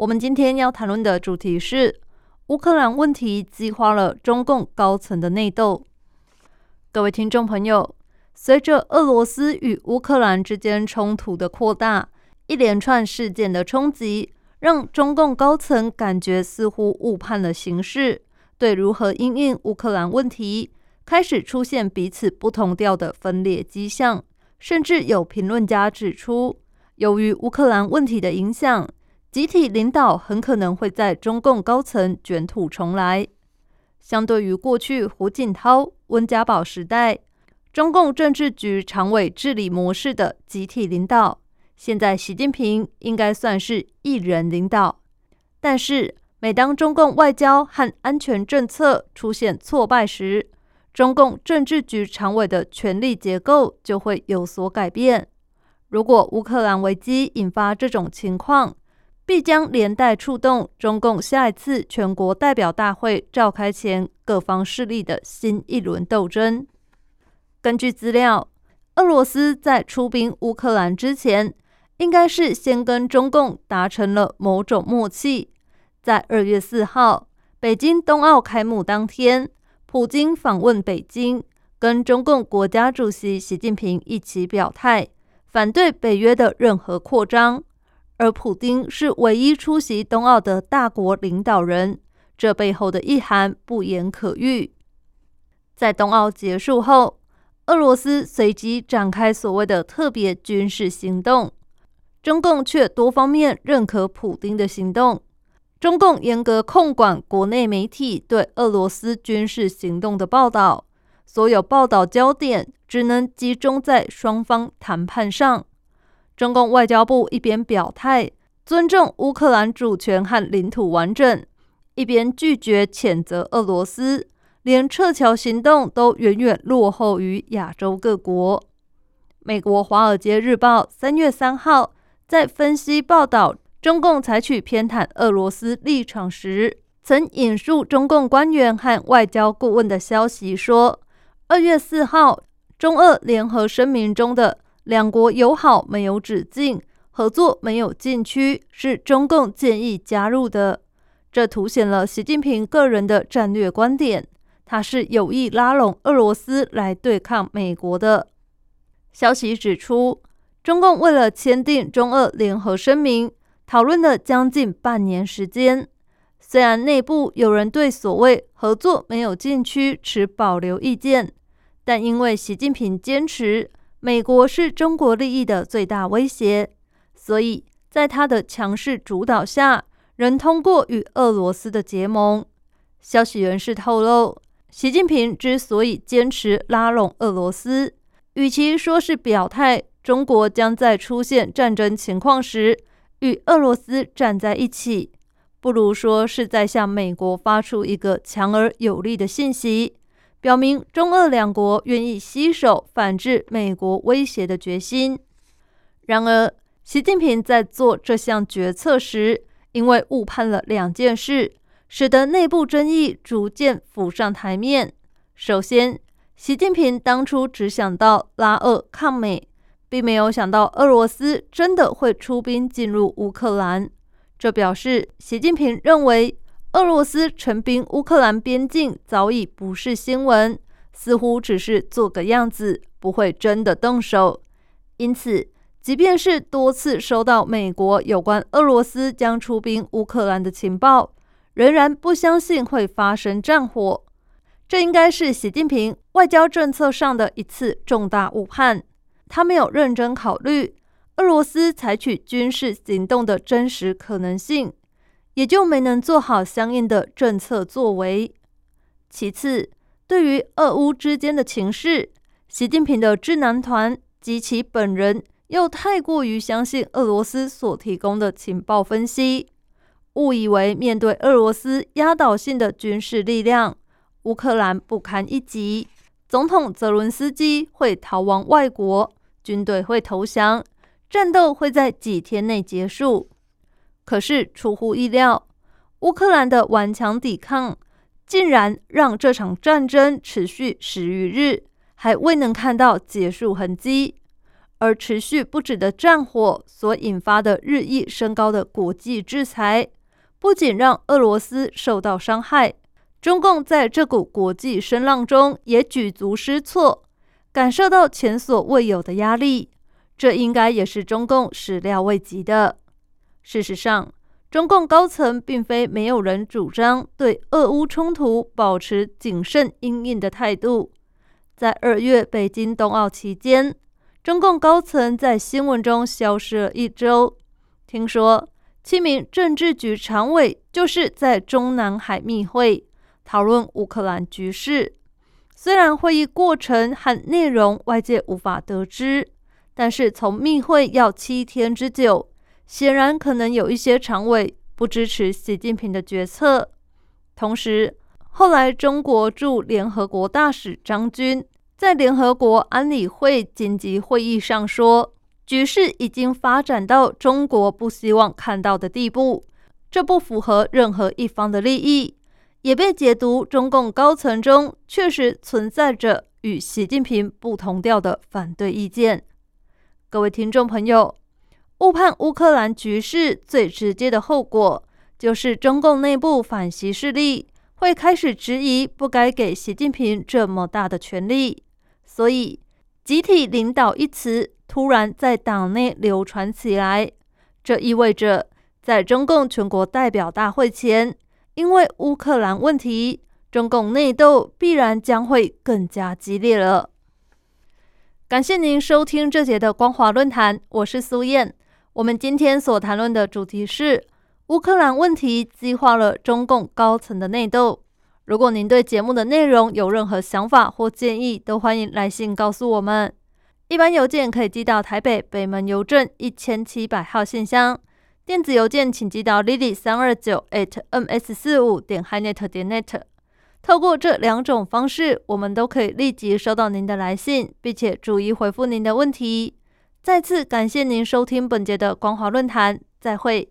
我们今天要谈论的主题是乌克兰问题激化了中共高层的内斗。各位听众朋友，随着俄罗斯与乌克兰之间冲突的扩大，一连串事件的冲击，让中共高层感觉似乎误判了形势，对如何应应乌克兰问题，开始出现彼此不同调的分裂迹象。甚至有评论家指出，由于乌克兰问题的影响，集体领导很可能会在中共高层卷土重来。相对于过去胡锦涛、温家宝时代，中共政治局常委治理模式的集体领导，现在习近平应该算是一人领导。但是，每当中共外交和安全政策出现挫败时，中共政治局常委的权力结构就会有所改变。如果乌克兰危机引发这种情况，必将连带触动中共下一次全国代表大会召开前各方势力的新一轮斗争。根据资料，俄罗斯在出兵乌克兰之前，应该是先跟中共达成了某种默契。在二月四号，北京冬奥开幕当天。普京访问北京，跟中共国家主席习近平一起表态，反对北约的任何扩张。而普京是唯一出席冬奥的大国领导人，这背后的意涵不言可喻。在冬奥结束后，俄罗斯随即展开所谓的特别军事行动，中共却多方面认可普京的行动。中共严格控管国内媒体对俄罗斯军事行动的报道，所有报道焦点只能集中在双方谈判上。中共外交部一边表态尊重乌克兰主权和领土完整，一边拒绝谴责俄罗斯，连撤侨行动都远远落后于亚洲各国。美国《华尔街日报》三月三号在分析报道。中共采取偏袒俄罗斯立场时，曾引述中共官员和外交顾问的消息说，二月四号中俄联合声明中的“两国友好没有止境，合作没有禁区”是中共建议加入的。这凸显了习近平个人的战略观点，他是有意拉拢俄罗斯来对抗美国的。消息指出，中共为了签订中俄联合声明。讨论了将近半年时间，虽然内部有人对所谓合作没有禁区持保留意见，但因为习近平坚持美国是中国利益的最大威胁，所以在他的强势主导下，仍通过与俄罗斯的结盟。消息人士透露，习近平之所以坚持拉拢俄罗斯，与其说是表态中国将在出现战争情况时。与俄罗斯站在一起，不如说是在向美国发出一个强而有力的信息，表明中俄两国愿意携手反制美国威胁的决心。然而，习近平在做这项决策时，因为误判了两件事，使得内部争议逐渐浮上台面。首先，习近平当初只想到拉俄抗美。并没有想到俄罗斯真的会出兵进入乌克兰，这表示习近平认为俄罗斯陈兵乌克兰边境早已不是新闻，似乎只是做个样子，不会真的动手。因此，即便是多次收到美国有关俄罗斯将出兵乌克兰的情报，仍然不相信会发生战火。这应该是习近平外交政策上的一次重大误判。他没有认真考虑俄罗斯采取军事行动的真实可能性，也就没能做好相应的政策作为。其次，对于俄乌之间的情势，习近平的智囊团及其本人又太过于相信俄罗斯所提供的情报分析。误以为面对俄罗斯压倒性的军事力量，乌克兰不堪一击，总统泽伦斯基会逃亡外国，军队会投降，战斗会在几天内结束。可是出乎意料，乌克兰的顽强抵抗，竟然让这场战争持续十余日，还未能看到结束痕迹。而持续不止的战火所引发的日益升高的国际制裁，不仅让俄罗斯受到伤害，中共在这股国际声浪中也举足失措，感受到前所未有的压力。这应该也是中共始料未及的。事实上，中共高层并非没有人主张对俄乌冲突保持谨慎应应的态度。在二月北京冬奥期间。中共高层在新闻中消失了一周。听说七名政治局常委就是在中南海密会讨论乌克兰局势。虽然会议过程和内容外界无法得知，但是从密会要七天之久，显然可能有一些常委不支持习近平的决策。同时，后来中国驻联合国大使张军。在联合国安理会紧急会议上说，局势已经发展到中国不希望看到的地步，这不符合任何一方的利益，也被解读中共高层中确实存在着与习近平不同调的反对意见。各位听众朋友，误判乌克兰局势最直接的后果，就是中共内部反习势力会开始质疑，不该给习近平这么大的权力。所以，集体领导一词突然在党内流传起来，这意味着在中共全国代表大会前，因为乌克兰问题，中共内斗必然将会更加激烈了。感谢您收听这节的光华论坛，我是苏燕。我们今天所谈论的主题是乌克兰问题激化了中共高层的内斗。如果您对节目的内容有任何想法或建议，都欢迎来信告诉我们。一般邮件可以寄到台北北门邮政一千七百号信箱，电子邮件请寄到 lily 三二九 at ms 四五点 hinet 点 net。透过这两种方式，我们都可以立即收到您的来信，并且逐一回复您的问题。再次感谢您收听本节的光华论坛，再会。